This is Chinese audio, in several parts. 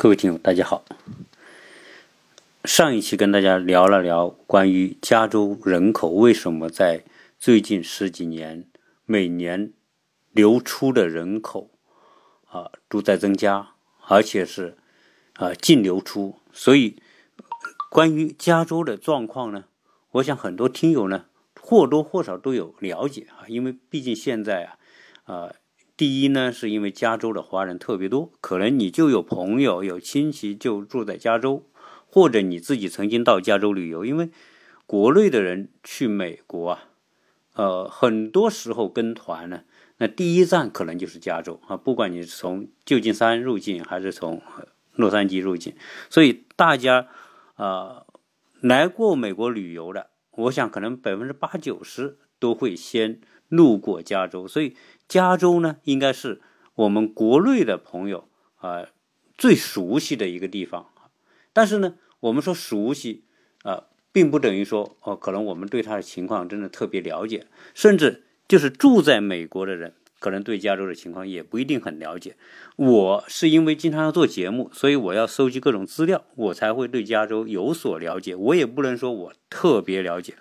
各位听友，大家好。上一期跟大家聊了聊关于加州人口为什么在最近十几年每年流出的人口啊都在增加，而且是啊净流出。所以关于加州的状况呢，我想很多听友呢或多或少都有了解啊，因为毕竟现在啊啊。第一呢，是因为加州的华人特别多，可能你就有朋友、有亲戚就住在加州，或者你自己曾经到加州旅游。因为国内的人去美国啊，呃，很多时候跟团呢，那第一站可能就是加州啊，不管你是从旧金山入境还是从洛杉矶入境，所以大家啊来过美国旅游的，我想可能百分之八九十都会先路过加州，所以。加州呢，应该是我们国内的朋友啊最熟悉的一个地方但是呢，我们说熟悉啊，并不等于说哦，可能我们对他的情况真的特别了解。甚至就是住在美国的人，可能对加州的情况也不一定很了解。我是因为经常要做节目，所以我要收集各种资料，我才会对加州有所了解。我也不能说我特别了解。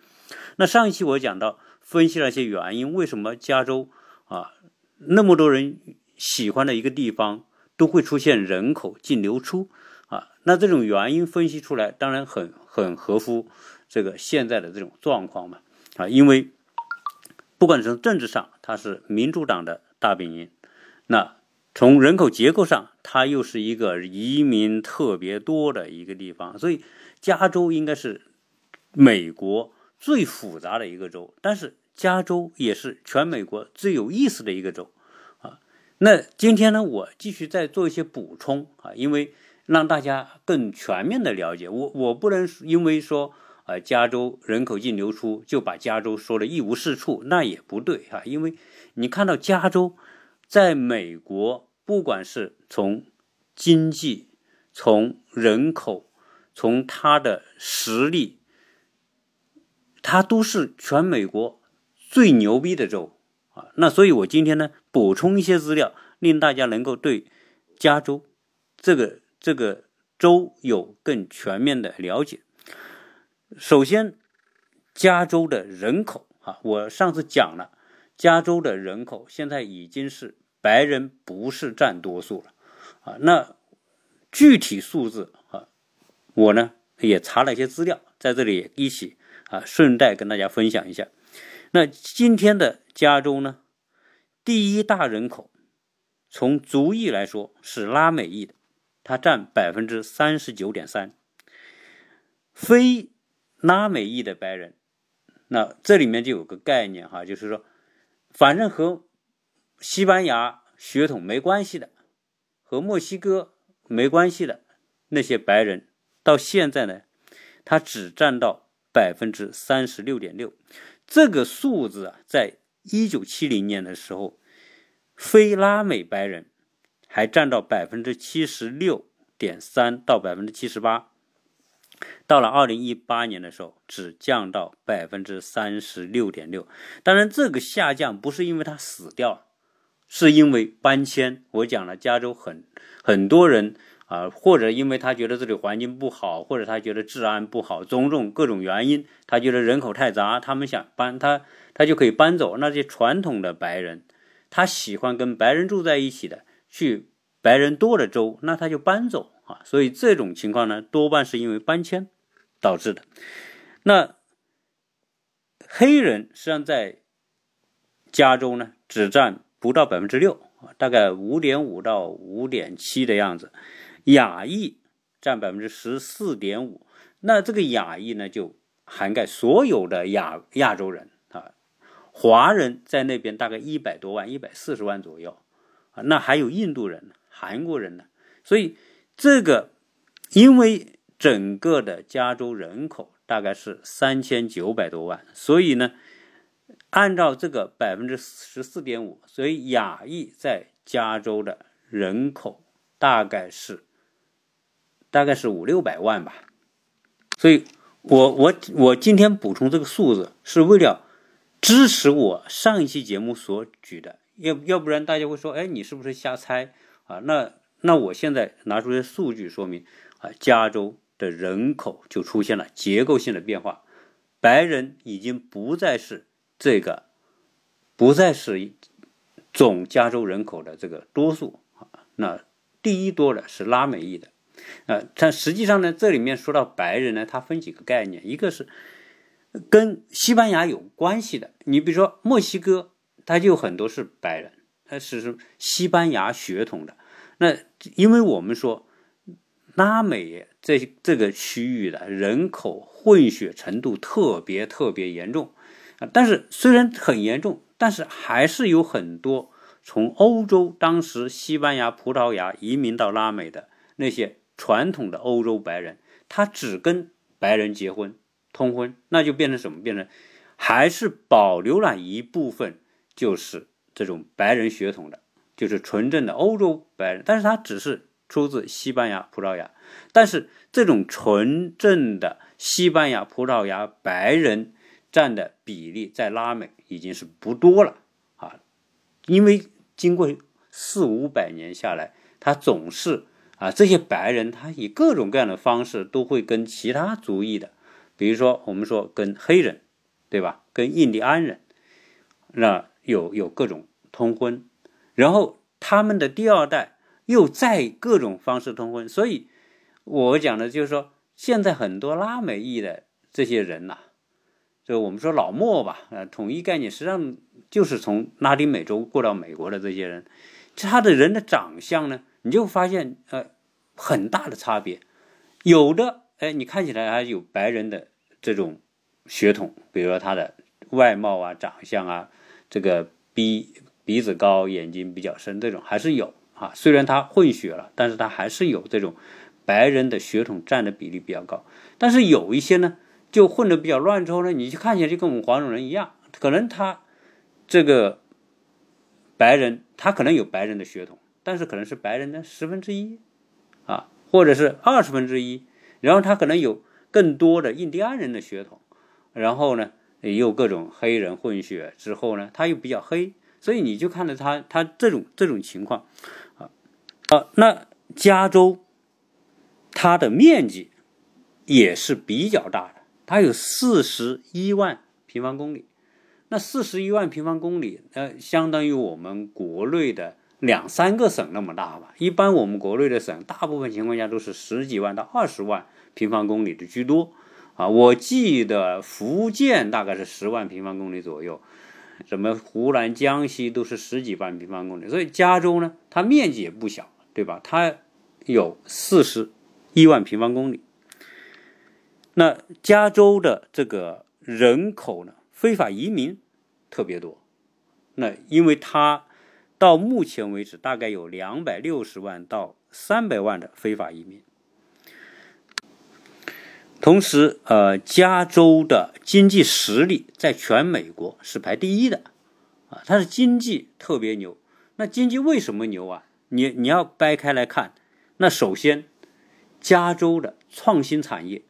那上一期我讲到分析了一些原因，为什么加州？啊，那么多人喜欢的一个地方，都会出现人口净流出啊。那这种原因分析出来，当然很很合乎这个现在的这种状况嘛啊。因为不管从政治上，它是民主党的大本营；那从人口结构上，它又是一个移民特别多的一个地方。所以，加州应该是美国最复杂的一个州，但是。加州也是全美国最有意思的一个州，啊，那今天呢，我继续再做一些补充啊，因为让大家更全面的了解我，我不能因为说啊，加州人口净流出就把加州说的一无是处，那也不对啊，因为你看到加州在美国，不管是从经济、从人口、从它的实力，它都是全美国。最牛逼的州啊，那所以我今天呢补充一些资料，令大家能够对加州这个这个州有更全面的了解。首先，加州的人口啊，我上次讲了，加州的人口现在已经是白人不是占多数了啊。那具体数字啊，我呢也查了一些资料，在这里一起啊顺带跟大家分享一下。那今天的加州呢，第一大人口，从族裔来说是拉美裔的，它占百分之三十九点三。非拉美裔的白人，那这里面就有个概念哈，就是说，反正和西班牙血统没关系的，和墨西哥没关系的那些白人，到现在呢，他只占到百分之三十六点六。这个数字啊，在一九七零年的时候，非拉美白人还占到百分之七十六点三到百分之七十八，到了二零一八年的时候，只降到百分之三十六点六。当然，这个下降不是因为他死掉，是因为搬迁。我讲了，加州很很多人。啊，或者因为他觉得这里环境不好，或者他觉得治安不好，种种各种原因，他觉得人口太杂，他们想搬他，他就可以搬走。那些传统的白人，他喜欢跟白人住在一起的，去白人多的州，那他就搬走啊。所以这种情况呢，多半是因为搬迁导致的。那黑人实际上在加州呢，只占不到百分之六，大概五点五到五点七的样子。亚裔占百分之十四点五，那这个亚裔呢，就涵盖所有的亚亚洲人啊，华人在那边大概一百多万，一百四十万左右啊，那还有印度人、韩国人呢，所以这个因为整个的加州人口大概是三千九百多万，所以呢，按照这个百分之十四点五，所以亚裔在加州的人口大概是。大概是五六百万吧，所以，我我我今天补充这个数字是为了支持我上一期节目所举的，要要不然大家会说，哎，你是不是瞎猜啊？那那我现在拿出些数据说明啊，加州的人口就出现了结构性的变化，白人已经不再是这个，不再是总加州人口的这个多数啊。那第一多的是拉美裔的，呃，但实际上呢，这里面说到白人呢，它分几个概念，一个是跟西班牙有关系的，你比如说墨西哥，它就有很多是白人，它是西班牙血统的。那因为我们说拉美这这个区域的人口混血程度特别特别严重啊，但是虽然很严重，但是还是有很多从欧洲当时西班牙、葡萄牙移民到拉美的那些传统的欧洲白人，他只跟白人结婚通婚，那就变成什么？变成还是保留了一部分，就是这种白人血统的。就是纯正的欧洲白人，但是他只是出自西班牙、葡萄牙，但是这种纯正的西班牙、葡萄牙白人占的比例在拉美已经是不多了啊，因为经过四五百年下来，他总是啊这些白人他以各种各样的方式都会跟其他族裔的，比如说我们说跟黑人，对吧？跟印第安人，那有有各种通婚。然后他们的第二代又在各种方式通婚，所以我讲的就是说，现在很多拉美裔的这些人呐，就我们说老莫吧，呃，统一概念实际上就是从拉丁美洲过到美国的这些人，他的人的长相呢，你就发现呃很大的差别，有的哎，你看起来还有白人的这种血统，比如说他的外貌啊、长相啊，这个鼻。鼻子高，眼睛比较深，这种还是有啊。虽然他混血了，但是他还是有这种白人的血统占的比例比较高。但是有一些呢，就混的比较乱之后呢，你就看起来就跟我们黄种人一样，可能他这个白人，他可能有白人的血统，但是可能是白人的十分之一啊，或者是二十分之一，然后他可能有更多的印第安人的血统，然后呢，也有各种黑人混血之后呢，他又比较黑。所以你就看到他他这种这种情况，啊啊，那加州它的面积也是比较大的，它有四十一万平方公里，那四十一万平方公里，呃，相当于我们国内的两三个省那么大吧。一般我们国内的省，大部分情况下都是十几万到二十万平方公里的居多，啊，我记得福建大概是十万平方公里左右。什么湖南、江西都是十几万平方公里，所以加州呢，它面积也不小，对吧？它有四十一万平方公里。那加州的这个人口呢，非法移民特别多。那因为它到目前为止大概有两百六十万到三百万的非法移民。同时，呃，加州的经济实力在全美国是排第一的，啊，它的经济特别牛。那经济为什么牛啊？你你要掰开来看，那首先，加州的创新产业，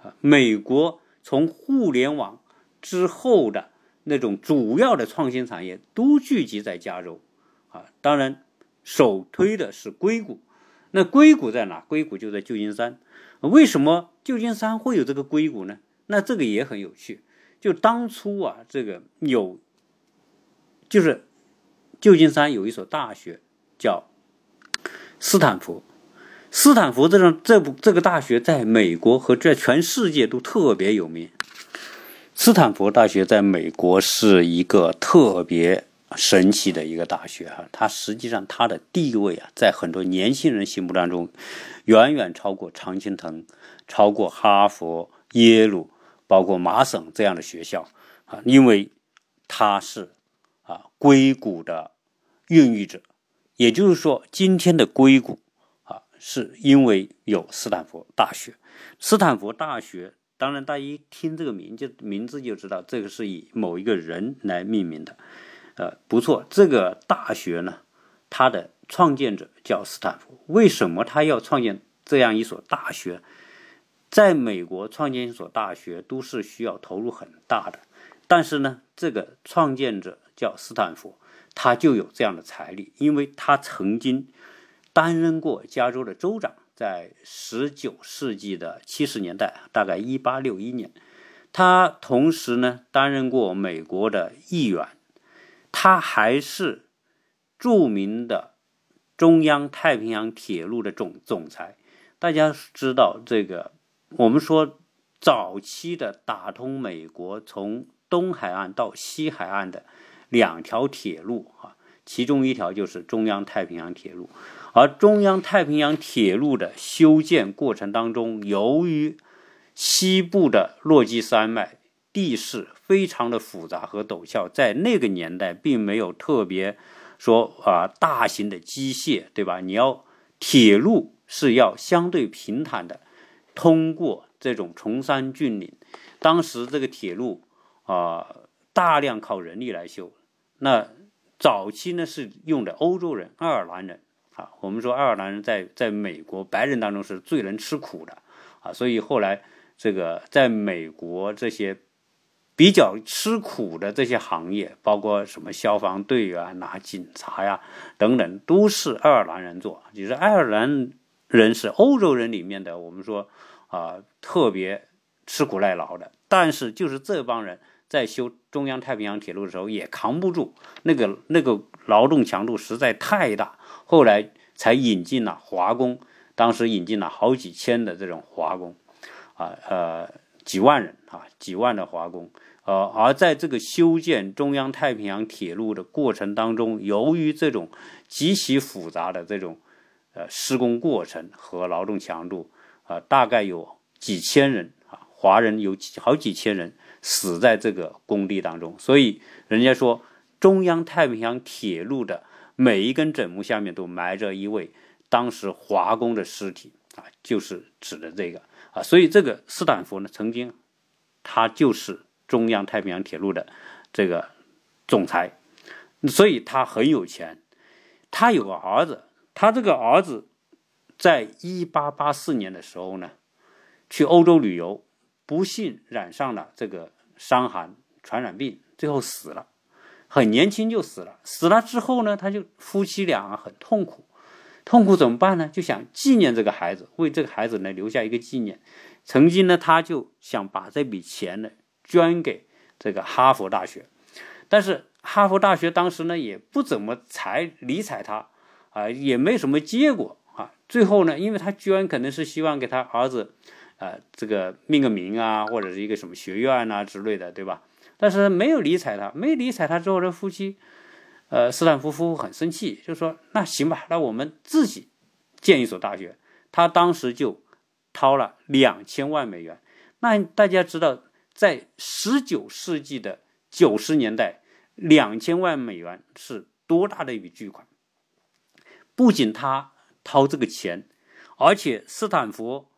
啊，美国从互联网之后的那种主要的创新产业都聚集在加州，啊，当然首推的是硅谷。那硅谷在哪？硅谷就在旧金山。为什么旧金山会有这个硅谷呢？那这个也很有趣。就当初啊，这个有，就是旧金山有一所大学叫斯坦福。斯坦福这种这部这个大学在美国和在全世界都特别有名。斯坦福大学在美国是一个特别。神奇的一个大学哈，它实际上它的地位啊，在很多年轻人心目当中，远远超过常青藤，超过哈佛、耶鲁，包括麻省这样的学校啊，因为它是啊硅谷的孕育者，也就是说，今天的硅谷啊，是因为有斯坦福大学。斯坦福大学，当然大家一听这个名就名字就知道，这个是以某一个人来命名的。呃，不错，这个大学呢，它的创建者叫斯坦福。为什么他要创建这样一所大学？在美国创建一所大学都是需要投入很大的，但是呢，这个创建者叫斯坦福，他就有这样的财力，因为他曾经担任过加州的州长，在十九世纪的七十年代，大概一八六一年，他同时呢担任过美国的议员，他还是著名的中央太平洋铁路的总总裁。大家知道这个，我们说早期的打通美国从东海岸到西海岸的两条铁路啊，其中一条就是中央太平洋铁路。而中央太平洋铁路的修建过程当中，由于西部的落基山脉地势非常的复杂和陡峭，在那个年代并没有特别说啊大型的机械，对吧？你要铁路是要相对平坦的，通过这种崇山峻岭。当时这个铁路啊大量靠人力来修，那早期呢是用的欧洲人、爱尔兰人。啊，我们说爱尔兰人在在美国白人当中是最能吃苦的啊，所以后来这个在美国这些比较吃苦的这些行业，包括什么消防队员呐、警察呀等等，都是爱尔兰人做。就是爱尔兰人是欧洲人里面的，我们说啊特别吃苦耐劳的。但是就是这帮人在修中央太平洋铁路的时候也扛不住那个那个劳动强度实在太大。后来才引进了华工，当时引进了好几千的这种华工，啊呃几万人啊几万的华工，呃而在这个修建中央太平洋铁路的过程当中，由于这种极其复杂的这种呃施工过程和劳动强度，啊大概有几千人啊华人有几好几千人死在这个工地当中，所以人家说中央太平洋铁路的。每一根枕木下面都埋着一位当时华工的尸体啊，就是指的这个啊，所以这个斯坦福呢，曾经他就是中央太平洋铁路的这个总裁，所以他很有钱。他有个儿子，他这个儿子在一八八四年的时候呢，去欧洲旅游，不幸染上了这个伤寒传染病，最后死了。很年轻就死了，死了之后呢，他就夫妻俩很痛苦，痛苦怎么办呢？就想纪念这个孩子，为这个孩子呢留下一个纪念。曾经呢，他就想把这笔钱呢捐给这个哈佛大学，但是哈佛大学当时呢也不怎么睬理睬他啊，也没什么结果啊。最后呢，因为他捐可能是希望给他儿子啊这个命个名啊，或者是一个什么学院啊之类的，对吧？但是没有理睬他，没理睬他之后，这夫妻，呃，斯坦福夫妇很生气，就说：“那行吧，那我们自己建一所大学。”他当时就掏了两千万美元。那大家知道，在十九世纪的九十年代，两千万美元是多大的一笔巨款？不仅他掏这个钱，而且斯坦福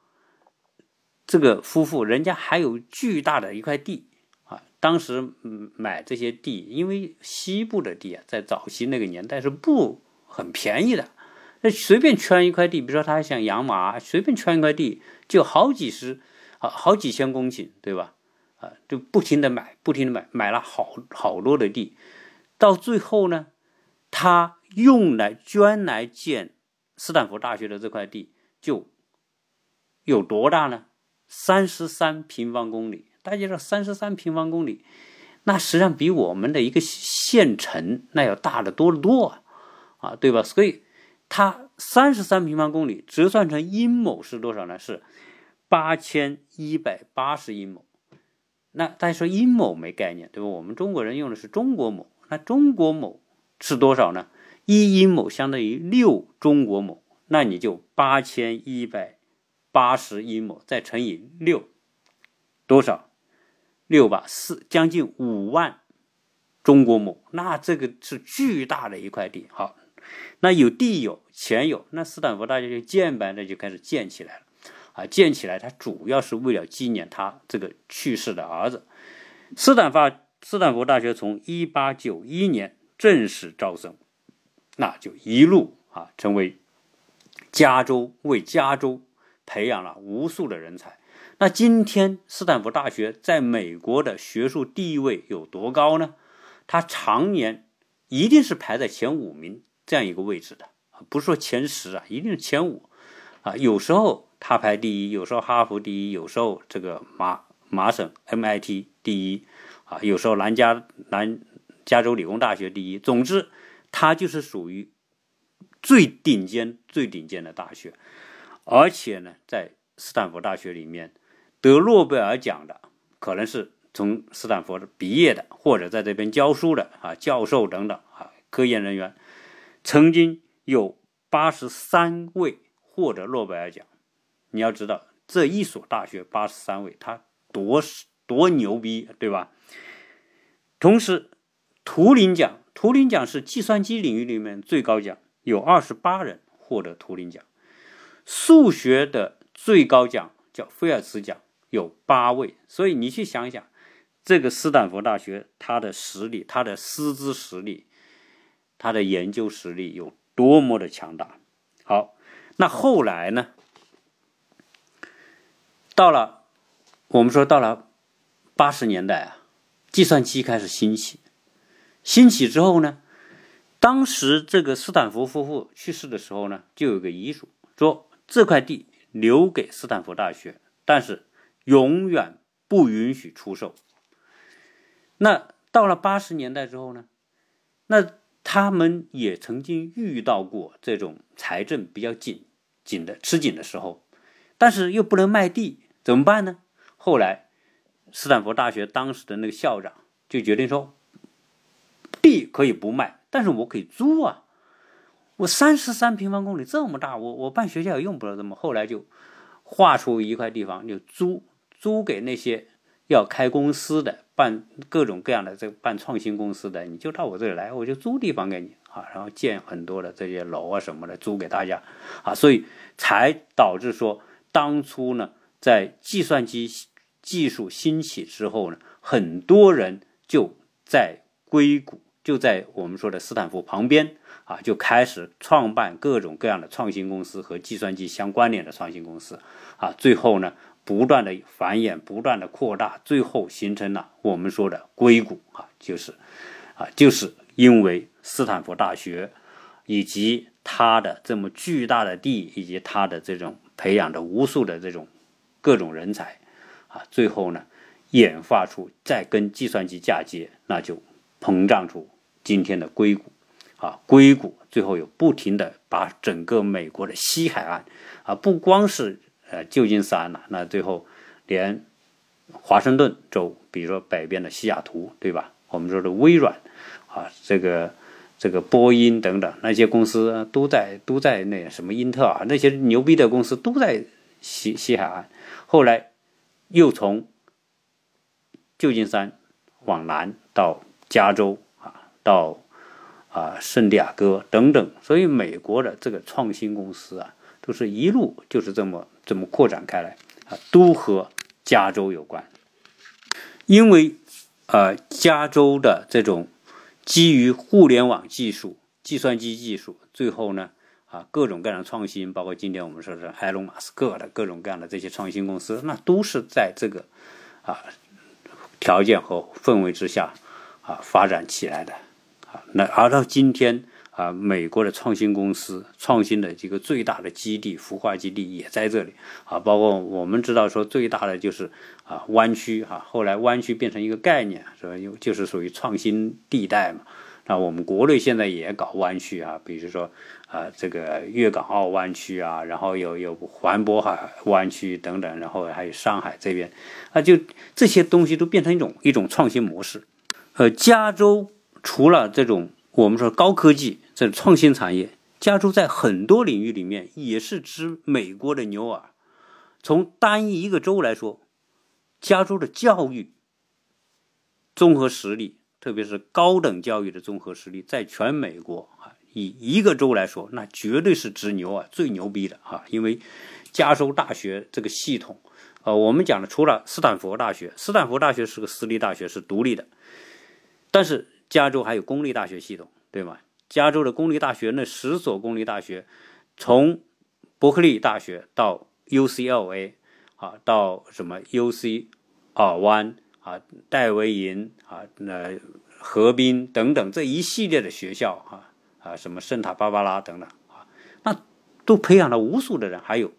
这个夫妇人家还有巨大的一块地。当时买这些地，因为西部的地啊，在早期那个年代是不很便宜的。那随便圈一块地，比如说他想养马，随便圈一块地就好几十啊，好几千公顷，对吧？啊，就不停的买，不停的买，买了好好多的地。到最后呢，他用来捐来建斯坦福大学的这块地，就有多大呢？三十三平方公里。大家知道，三十三平方公里，那实际上比我们的一个县城那要大的多得多啊，啊，对吧？所以它三十三平方公里折算成英亩是多少呢？是八千一百八十英亩。那大家说英亩没概念，对吧？我们中国人用的是中国亩，那中国亩是多少呢？一英亩相当于六中国亩，那你就八千一百八十英亩再乘以六，多少？六吧，四将近五万中国亩，那这个是巨大的一块地。好，那有地有钱有，那斯坦福大学就建呗，那就开始建起来了。啊，建起来，它主要是为了纪念他这个去世的儿子。斯坦福斯坦福大学从一八九一年正式招生，那就一路啊成为加州为加州培养了无数的人才。那今天斯坦福大学在美国的学术地位有多高呢？它常年一定是排在前五名这样一个位置的不是说前十啊，一定是前五啊。有时候他排第一，有时候哈佛第一，有时候这个麻麻省 MIT 第一啊，有时候南加南加州理工大学第一。总之，它就是属于最顶尖、最顶尖的大学。而且呢，在斯坦福大学里面得诺贝尔奖的，可能是从斯坦福毕业的，或者在这边教书的啊，教授等等啊，科研人员，曾经有八十三位获得诺贝尔奖。你要知道，这一所大学八十三位，他多多牛逼，对吧？同时，图灵奖，图灵奖是计算机领域里面最高奖，有二十八人获得图灵奖。数学的最高奖叫菲尔兹奖，有八位。所以你去想一想，这个斯坦福大学它的实力、它的师资实力、它的研究实力有多么的强大。好，那后来呢？到了我们说到了八十年代啊，计算机开始兴起。兴起之后呢，当时这个斯坦福夫妇去世的时候呢，就有个遗嘱说。这块地留给斯坦福大学，但是永远不允许出售。那到了八十年代之后呢？那他们也曾经遇到过这种财政比较紧紧的吃紧的时候，但是又不能卖地，怎么办呢？后来斯坦福大学当时的那个校长就决定说，地可以不卖，但是我可以租啊。我三十三平方公里这么大，我我办学校也用不了这么。后来就划出一块地方，就租租给那些要开公司的、办各种各样的这个办创新公司的，你就到我这里来，我就租地方给你啊，然后建很多的这些楼啊什么的租给大家啊，所以才导致说当初呢，在计算机技术兴起之后呢，很多人就在硅谷，就在我们说的斯坦福旁边。啊，就开始创办各种各样的创新公司和计算机相关联的创新公司，啊，最后呢，不断的繁衍，不断的扩大，最后形成了我们说的硅谷，啊，就是，啊，就是因为斯坦福大学以及它的这么巨大的地，以及它的这种培养的无数的这种各种人才，啊，最后呢，演化出再跟计算机嫁接，那就膨胀出今天的硅谷。啊，硅谷最后有不停的把整个美国的西海岸，啊，不光是呃旧金山了，那最后连华盛顿州，比如说北边的西雅图，对吧？我们说的微软，啊，这个这个波音等等那些公司都在都在那什么英特尔那些牛逼的公司都在西西海岸，后来又从旧金山往南到加州啊，到。啊，圣地亚哥等等，所以美国的这个创新公司啊，都是一路就是这么这么扩展开来啊，都和加州有关。因为啊，加州的这种基于互联网技术、计算机技术，最后呢啊，各种各样的创新，包括今天我们说是埃隆·马斯克的各种各样的这些创新公司，那都是在这个啊条件和氛围之下啊发展起来的。啊，那而到今天啊，美国的创新公司创新的这个最大的基地孵化基地也在这里啊。包括我们知道说最大的就是啊湾区哈，后来湾区变成一个概念是吧？就是属于创新地带嘛。那我们国内现在也搞湾区啊，比如说啊这个粤港澳湾区啊，然后有有环渤海湾区等等，然后还有上海这边啊，就这些东西都变成一种一种创新模式。呃，加州。除了这种我们说高科技这创新产业，加州在很多领域里面也是指美国的牛耳。从单一一个州来说，加州的教育综合实力，特别是高等教育的综合实力，在全美国啊，以一个州来说，那绝对是直牛耳，最牛逼的啊！因为加州大学这个系统，呃，我们讲的除了斯坦福大学，斯坦福大学是个私立大学，是独立的，但是。加州还有公立大学系统，对吗？加州的公立大学那十所公立大学，从伯克利大学到 UCLA 啊，到什么 UC 尔湾啊、戴维营啊、那河滨等等这一系列的学校啊啊，什么圣塔芭芭拉等等啊，那都培养了无数的人，还有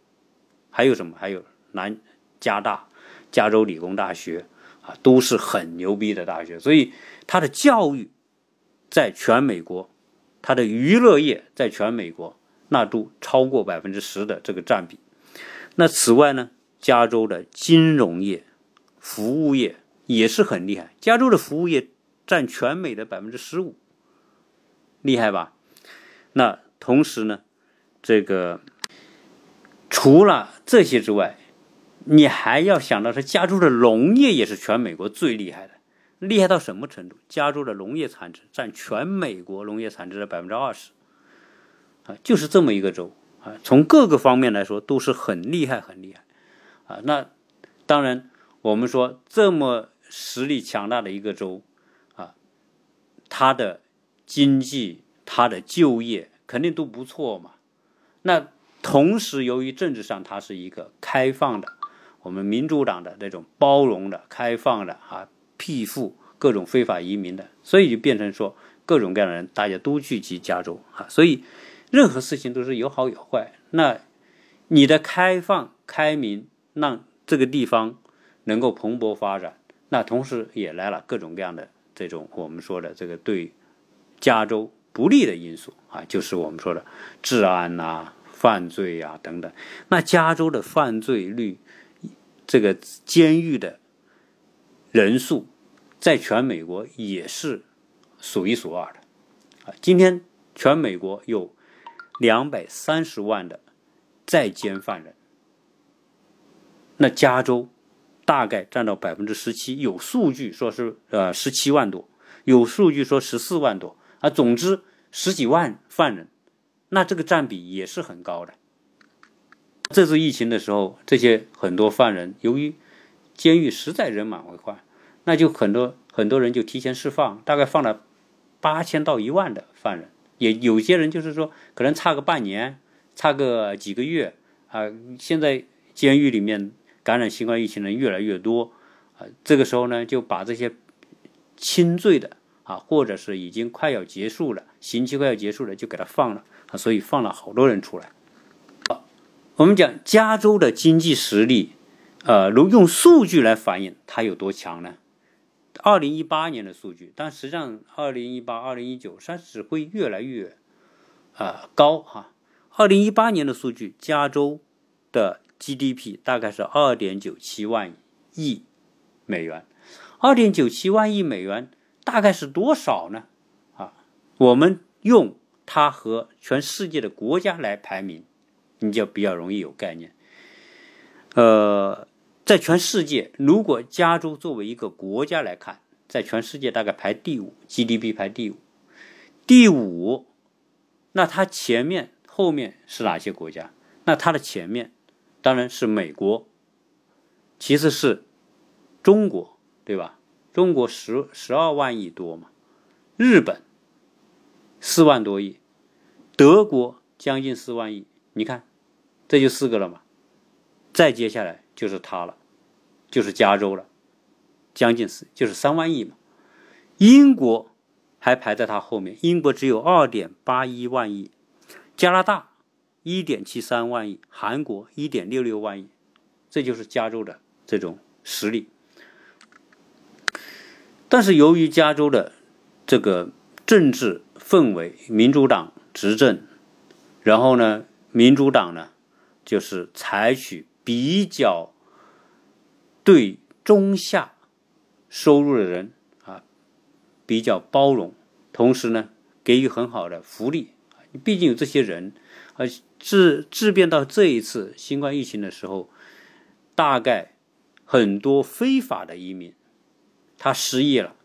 还有什么？还有南加大、加州理工大学啊，都是很牛逼的大学。所以它的教育在全美国，它的娱乐业在全美国那都超过百分之十的这个占比。那此外呢，加州的金融业、服务业也是很厉害。加州的服务业占全美的百分之十五，厉害吧？那同时呢，这个除了这些之外，你还要想到是加州的农业也是全美国最厉害的，厉害到什么程度？加州的农业产值占全美国农业产值的百分之二十，啊，就是这么一个州啊，从各个方面来说都是很厉害很厉害，啊，那当然我们说这么实力强大的一个州，啊，它的经济。它的就业肯定都不错嘛。那同时，由于政治上它是一个开放的，我们民主党的那种包容的、开放的啊，庇护各种非法移民的，所以就变成说各种各样的人大家都聚集加州啊。所以任何事情都是有好有坏。那你的开放、开明，让这个地方能够蓬勃发展，那同时也来了各种各样的这种我们说的这个对加州。不利的因素啊，就是我们说的治安呐、犯罪呀等等。那加州的犯罪率，这个监狱的人数，在全美国也是数一数二的啊。今天全美国有两百三十万的在监犯人，那加州大概占到百分之十七，有数据说是呃十七万多，有数据说十四万多。啊，总之十几万犯人，那这个占比也是很高的。这次疫情的时候，这些很多犯人由于监狱实在人满为患，那就很多很多人就提前释放，大概放了八千到一万的犯人。也有些人就是说，可能差个半年，差个几个月啊。现在监狱里面感染新冠疫情的人越来越多啊，这个时候呢，就把这些轻罪的。啊，或者是已经快要结束了，刑期快要结束了，就给他放了啊，所以放了好多人出来。我们讲加州的经济实力，呃，如用数据来反映它有多强呢？二零一八年的数据，但实际上二零一八、二零一九它只会越来越呃高哈。二零一八年的数据，加州的 GDP 大概是二点九七万亿美元，二点九七万亿美元。大概是多少呢？啊，我们用它和全世界的国家来排名，你就比较容易有概念。呃，在全世界，如果加州作为一个国家来看，在全世界大概排第五，GDP 排第五，第五，那它前面后面是哪些国家？那它的前面当然是美国，其次是中国，对吧？中国十十二万亿多嘛，日本四万多亿，德国将近四万亿，你看，这就四个了嘛。再接下来就是它了，就是加州了，将近是就是三万亿嘛。英国还排在它后面，英国只有二点八一万亿，加拿大一点七三万亿，韩国一点六六万亿，这就是加州的这种实力。但是由于加州的这个政治氛围，民主党执政，然后呢，民主党呢就是采取比较对中下收入的人啊比较包容，同时呢给予很好的福利。毕竟有这些人，啊，质质变到这一次新冠疫情的时候，大概很多非法的移民。他失业了，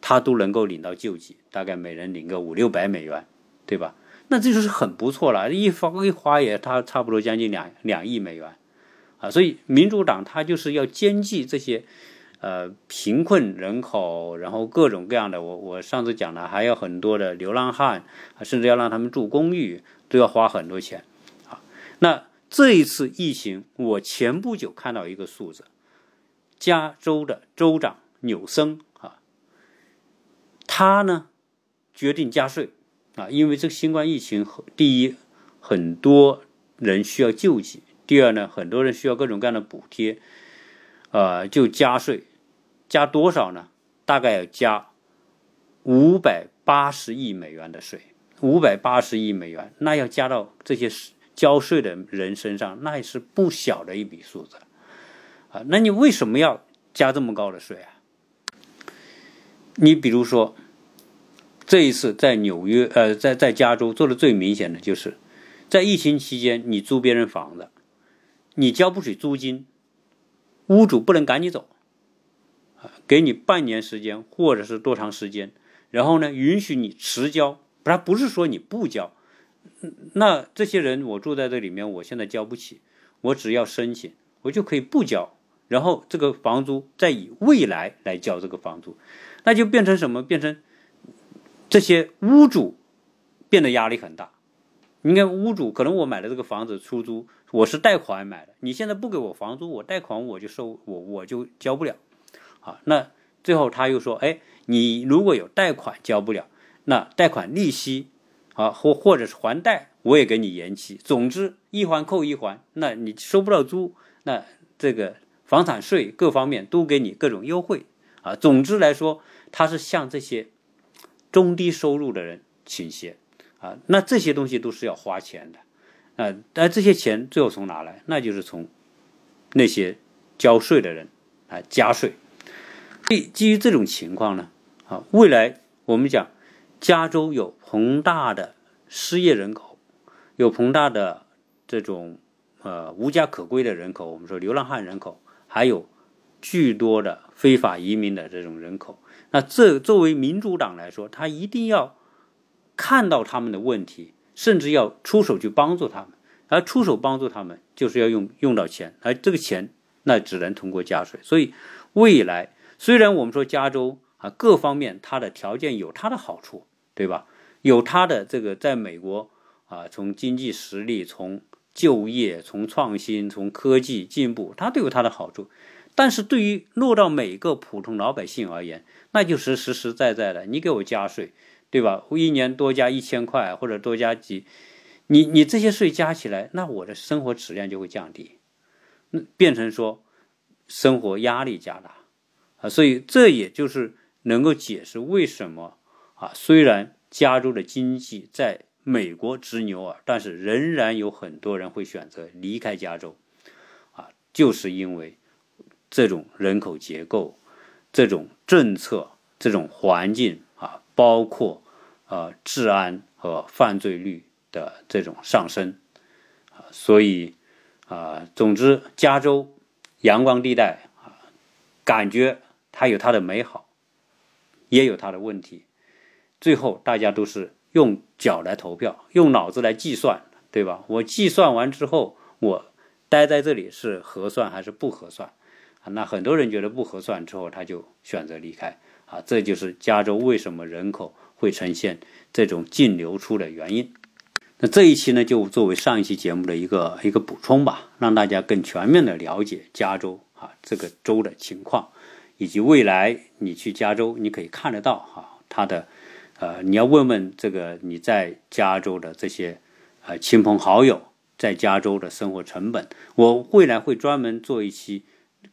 他都能够领到救济，大概每人领个五六百美元，对吧？那这就是很不错了，一花一花也差差不多将近两两亿美元，啊，所以民主党他就是要兼济这些呃贫困人口，然后各种各样的，我我上次讲了，还有很多的流浪汉，甚至要让他们住公寓，都要花很多钱，啊，那这一次疫情，我前不久看到一个数字，加州的州长。纽森啊，他呢决定加税啊，因为这个新冠疫情，第一，很多人需要救济，第二呢，很多人需要各种各样的补贴，呃，就加税，加多少呢？大概要加五百八十亿美元的税，五百八十亿美元，那要加到这些交税的人身上，那也是不小的一笔数字啊。那你为什么要加这么高的税啊？你比如说，这一次在纽约，呃，在在加州做的最明显的就是，在疫情期间，你租别人房子，你交不起租金，屋主不能赶你走，啊，给你半年时间或者是多长时间，然后呢，允许你迟交，他不是说你不交，那这些人我住在这里面，我现在交不起，我只要申请，我就可以不交，然后这个房租再以未来来交这个房租。那就变成什么？变成这些屋主变得压力很大。你看，屋主可能我买的这个房子出租，我是贷款买的。你现在不给我房租，我贷款我就收我我就交不了。啊，那最后他又说：“哎，你如果有贷款交不了，那贷款利息啊或或者是还贷，我也给你延期。总之一环扣一环，那你收不到租，那这个房产税各方面都给你各种优惠。啊，总之来说。”他是向这些中低收入的人倾斜啊，那这些东西都是要花钱的啊，但这些钱最后从哪来？那就是从那些交税的人啊加税。基基于这种情况呢，啊，未来我们讲加州有庞大的失业人口，有庞大的这种呃无家可归的人口，我们说流浪汉人口，还有巨多的非法移民的这种人口。那这作为民主党来说，他一定要看到他们的问题，甚至要出手去帮助他们。而出手帮助他们，就是要用用到钱，而这个钱那只能通过加税。所以未来虽然我们说加州啊各方面它的条件有它的好处，对吧？有它的这个在美国啊，从经济实力、从就业、从创新、从科技进步，它都有它的好处。但是对于落到每个普通老百姓而言，那就是实实在在的，你给我加税，对吧？我一年多加一千块，或者多加几，你你这些税加起来，那我的生活质量就会降低，那变成说生活压力加大啊。所以这也就是能够解释为什么啊，虽然加州的经济在美国直牛耳，但是仍然有很多人会选择离开加州啊，就是因为。这种人口结构、这种政策、这种环境啊，包括呃治安和犯罪率的这种上升啊，所以啊，总之，加州阳光地带啊，感觉它有它的美好，也有它的问题。最后，大家都是用脚来投票，用脑子来计算，对吧？我计算完之后，我待在这里是合算还是不合算？那很多人觉得不合算之后，他就选择离开啊，这就是加州为什么人口会呈现这种净流出的原因。那这一期呢，就作为上一期节目的一个一个补充吧，让大家更全面的了解加州啊这个州的情况，以及未来你去加州，你可以看得到哈，它的呃，你要问问这个你在加州的这些呃亲朋好友在加州的生活成本，我未来会专门做一期。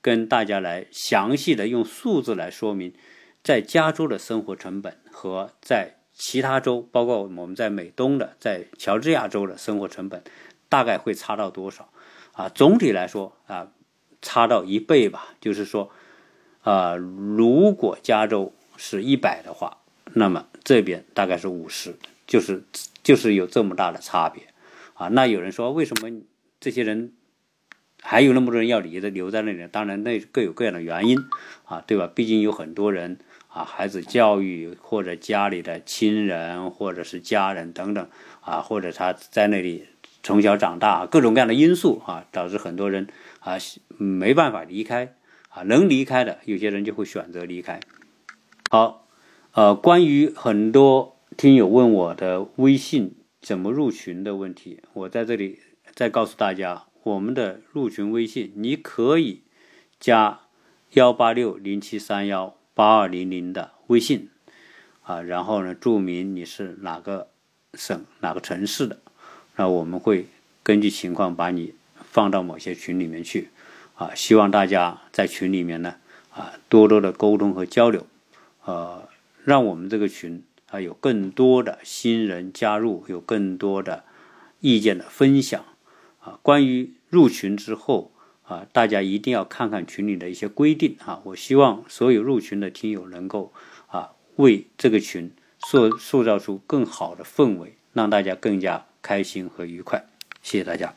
跟大家来详细的用数字来说明，在加州的生活成本和在其他州，包括我们在美东的、在乔治亚州的生活成本，大概会差到多少？啊，总体来说啊，差到一倍吧。就是说，啊，如果加州是一百的话，那么这边大概是五十，就是就是有这么大的差别。啊，那有人说，为什么这些人？还有那么多人要离的留在那里，当然那各有各样的原因啊，对吧？毕竟有很多人啊，孩子教育或者家里的亲人或者是家人等等啊，或者他在那里从小长大，各种各样的因素啊，导致很多人啊没办法离开啊，能离开的有些人就会选择离开。好，呃，关于很多听友问我的微信怎么入群的问题，我在这里再告诉大家。我们的入群微信，你可以加幺八六零七三幺八二零零的微信。啊，然后呢，注明你是哪个省哪个城市的，那我们会根据情况把你放到某些群里面去，啊，希望大家在群里面呢，啊，多多的沟通和交流，呃，让我们这个群啊有更多的新人加入，有更多的意见的分享，啊，关于入群之后啊，大家一定要看看群里的一些规定啊，我希望所有入群的听友能够啊为这个群塑塑造出更好的氛围，让大家更加开心和愉快。谢谢大家。